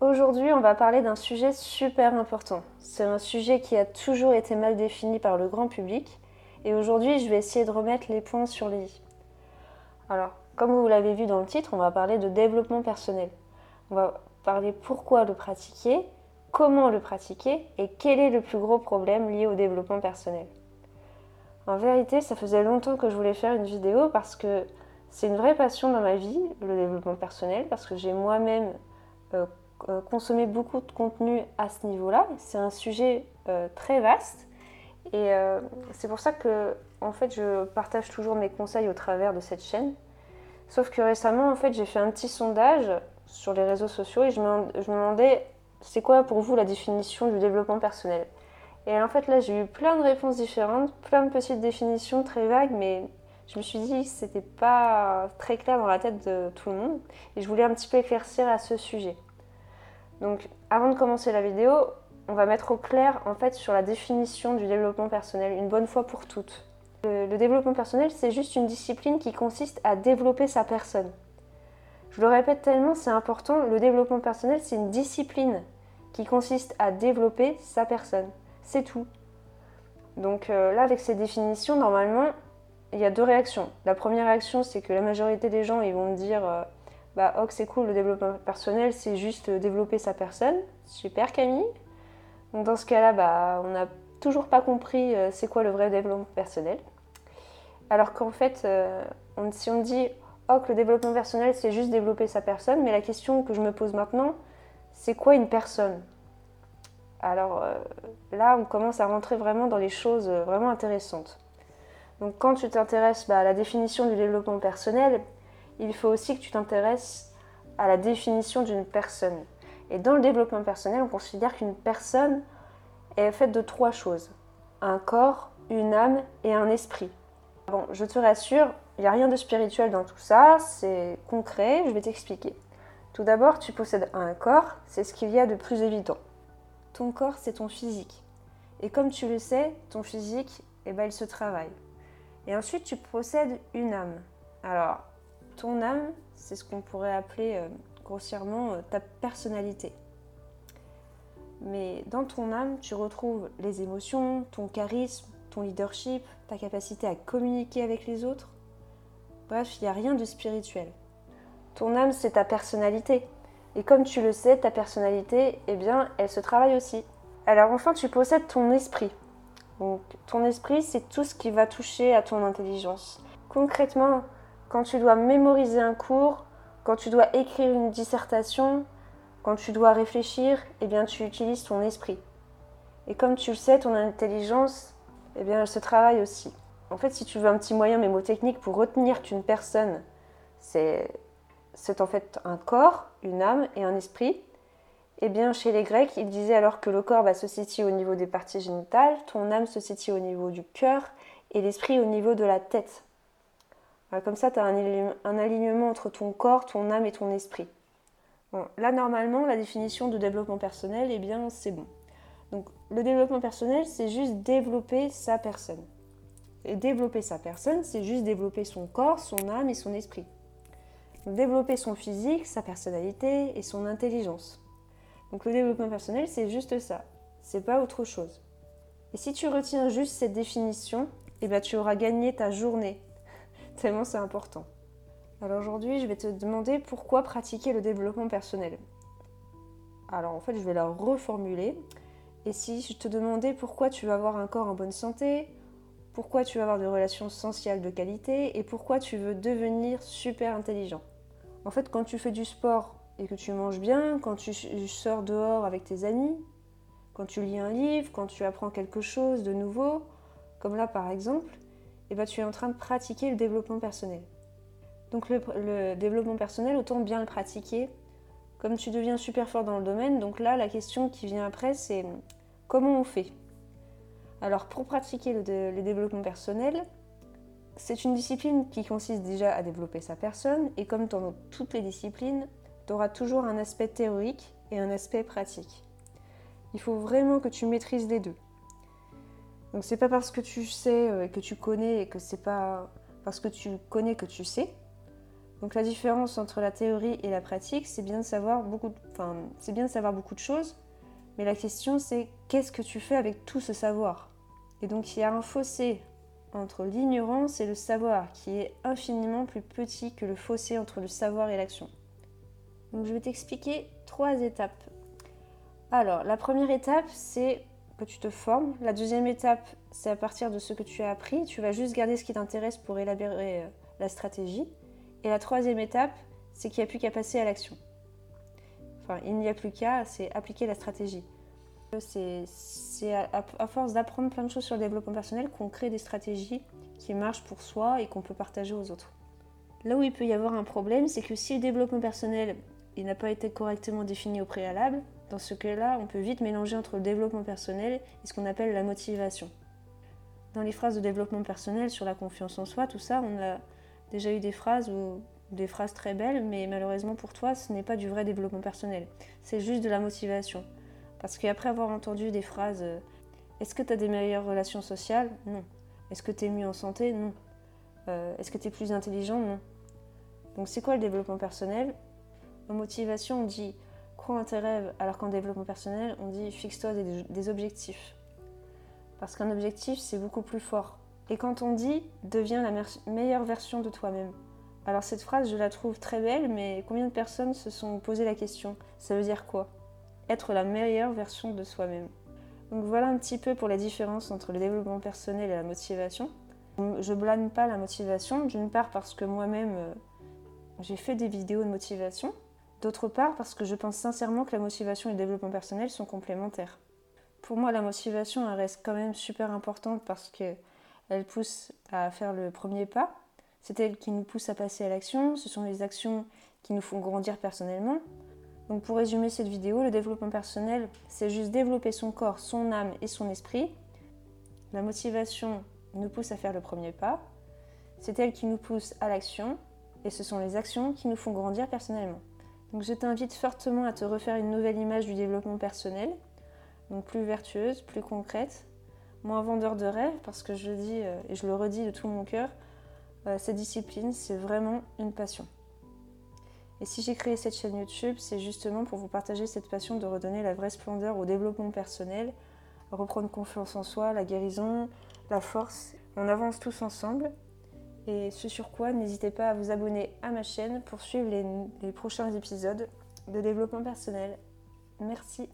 Aujourd'hui, on va parler d'un sujet super important. C'est un sujet qui a toujours été mal défini par le grand public et aujourd'hui, je vais essayer de remettre les points sur les i. Alors, comme vous l'avez vu dans le titre, on va parler de développement personnel. On va parler pourquoi le pratiquer, comment le pratiquer et quel est le plus gros problème lié au développement personnel. En vérité, ça faisait longtemps que je voulais faire une vidéo parce que c'est une vraie passion dans ma vie, le développement personnel, parce que j'ai moi-même euh, euh, consommé beaucoup de contenu à ce niveau-là. C'est un sujet euh, très vaste et c'est pour ça que en fait, je partage toujours mes conseils au travers de cette chaîne. Sauf que récemment, en fait, j'ai fait un petit sondage sur les réseaux sociaux et je me, je me demandais c'est quoi pour vous la définition du développement personnel? Et en fait, là, j'ai eu plein de réponses différentes, plein de petites définitions très vagues, mais je me suis dit que c'était pas très clair dans la tête de tout le monde et je voulais un petit peu éclaircir à ce sujet. Donc, avant de commencer la vidéo, on va mettre au clair en fait sur la définition du développement personnel une bonne fois pour toutes. Le, développement personnel, c'est juste une discipline qui consiste à développer sa personne. Je le répète tellement, c'est important, le développement personnel, c'est une discipline qui consiste à développer sa personne. C'est tout. Donc euh, là, avec ces définitions, normalement, il y a deux réactions. La première réaction, c'est que la majorité des gens, ils vont me dire euh, Bah, ok, c'est cool, le développement personnel, c'est juste développer sa personne. Super, Camille. Dans ce cas-là, bah, on n'a toujours pas compris euh, c'est quoi le vrai développement personnel. Alors qu'en fait, si on dit oh, le développement personnel, c'est juste développer sa personne, mais la question que je me pose maintenant, c'est quoi une personne? Alors euh, là, on commence à rentrer vraiment dans les choses euh, vraiment intéressantes. Donc quand tu t'intéresses bah, à la définition du développement personnel, il faut aussi que tu t'intéresses à la définition d'une personne. Et dans le développement personnel, on considère qu'une personne est faite de trois choses. Un corps, une âme et un esprit. Bon, je te rassure, il n'y a rien de spirituel dans tout ça, c'est concret, je vais t'expliquer. Tout d'abord, tu possèdes un corps, c'est ce qu'il y a de plus évident. Ton corps, c'est ton physique. Et comme tu le sais, ton physique, eh ben, il se travaille. Et ensuite, tu possèdes une âme. Alors, ton âme, c'est ce qu'on pourrait appeler euh, grossièrement euh, ta personnalité. Mais dans ton âme, tu retrouves les émotions, ton charisme, ton leadership, ta capacité à communiquer avec les autres. Bref, il n'y a rien de spirituel. Ton âme, c'est ta personnalité. Et comme tu le sais, ta personnalité, eh bien, elle se travaille aussi. Alors enfin, tu possèdes ton esprit. Donc, ton esprit, c'est tout ce qui va toucher à ton intelligence. Concrètement, quand tu dois mémoriser un cours, quand tu dois écrire une dissertation, quand tu dois réfléchir, eh bien, tu utilises ton esprit. Et comme tu le sais, ton intelligence, eh bien, elle se travaille aussi. En fait, si tu veux un petit moyen mémotechnique pour retenir qu'une personne, c'est, en fait un corps, une âme et un esprit, eh bien, chez les Grecs, ils disaient alors que le corps va se situe au niveau des parties génitales, ton âme se situe au niveau du cœur et l'esprit au niveau de la tête. Comme ça, tu as un, alignement entre ton corps, ton âme et ton esprit. là, normalement, la définition de développement personnel, eh bien, c'est bon. Donc le développement personnel, c'est juste développer sa personne. Et développer sa personne, c'est juste développer son corps, son âme et son esprit. développer son physique, sa personnalité et son intelligence. Donc le développement personnel, c'est juste ça. C'est pas autre chose. Et si tu retiens juste cette définition, eh ben, tu auras gagné ta journée. Tellement c'est important. Alors aujourd'hui, je vais te demander pourquoi pratiquer le développement personnel. Alors en fait, je vais la reformuler. Et si je te demandais pourquoi tu veux avoir un corps en bonne santé, pourquoi tu veux avoir des relations sociales de qualité et pourquoi tu veux devenir super intelligent. En fait, quand tu fais du sport et que tu manges bien, quand tu sors dehors avec tes amis, quand tu lis un livre, quand tu apprends quelque chose de nouveau, comme là par exemple, eh ben, tu es en train de pratiquer le développement personnel. Donc le, le développement personnel, autant bien le pratiquer comme tu deviens super fort dans le domaine, donc là, la question qui vient après, c'est comment on fait? Alors, pour pratiquer le, développement personnel, c'est une discipline qui consiste déjà à développer sa personne, et comme dans toutes les disciplines, tu auras toujours un aspect théorique et un aspect pratique. Il faut vraiment que tu maîtrises les deux. Donc c'est pas parce que tu sais euh, que tu connais et que c'est pas parce que tu connais que tu sais. Donc la différence entre la théorie et la pratique, c'est bien de savoir beaucoup, enfin, c'est bien de savoir beaucoup de choses, mais la question c'est qu'est-ce que tu fais avec tout ce savoir? Et donc il y a un fossé entre l'ignorance et le savoir qui est infiniment plus petit que le fossé entre le savoir et l'action. Donc je vais t'expliquer trois étapes. Alors la première étape c'est que tu te formes. La deuxième étape c'est à partir de ce que tu as appris, tu vas juste garder ce qui t'intéresse pour élaborer euh, la stratégie. Et la troisième étape, c'est qu'il n'y a plus qu'à passer à l'action. Enfin, il n'y a plus qu'à, c'est appliquer la stratégie. C'est à, force d'apprendre plein de choses sur le développement personnel qu'on crée des stratégies qui marchent pour soi et qu'on peut partager aux autres. Là où il peut y avoir un problème, c'est que si le développement personnel n'a pas été correctement défini au préalable, dans ce cas-là, on peut vite mélanger entre le développement personnel et ce qu'on appelle la motivation. Dans les phrases de développement personnel sur la confiance en soi, tout ça, on a déjà eu des phrases ou des phrases très belles, mais malheureusement pour toi, ce n'est pas du vrai développement personnel. C'est juste de la motivation. Parce qu'après avoir entendu des phrases euh, Est-ce que tu as des meilleures relations sociales? Non. Est-ce que tu es mieux en santé? Non. Euh, est-ce que tu es plus intelligent? Non. Donc c'est quoi le développement personnel? En motivation, on dit crois tes rêves, alors qu'en développement personnel, on dit fixe-toi des objectifs. Parce qu'un objectif, c'est beaucoup plus fort. Et quand on dit deviens la meilleure version de toi-même. Alors cette phrase, je la trouve très belle, mais combien de personnes se sont posé la question? Ça veut dire quoi? Être la meilleure version de soi-même. Donc voilà un petit peu pour la différence entre le développement personnel et la motivation. Je blâme pas la motivation, d'une part parce que moi-même euh, j'ai fait des vidéos de motivation, d'autre part parce que je pense sincèrement que la motivation et le développement personnel sont complémentaires. Pour moi, la motivation reste quand même super importante parce que elle pousse à faire le premier pas. C'est elle qui nous pousse à passer à l'action. Ce sont les actions qui nous font grandir personnellement. Donc pour résumer cette vidéo, le développement personnel, c'est juste développer son corps, son âme et son esprit. La motivation nous pousse à faire le premier pas. C'est elle qui nous pousse à l'action. Et ce sont les actions qui nous font grandir personnellement. Donc je t'invite fortement à te refaire une nouvelle image du développement personnel. Donc plus vertueuse, plus concrète, moins vendeur de rêve, parce que je le dis euh, et je le redis de tout mon cœur, euh, cette discipline, c'est vraiment une passion. Et si j'ai créé cette chaîne YouTube, c'est justement pour vous partager cette passion de redonner la vraie splendeur au développement personnel, reprendre confiance en soi, la guérison, la force. On avance tous ensemble. Et ce sur quoi, n'hésitez pas à vous abonner à ma chaîne pour suivre les prochains épisodes de développement personnel. Merci.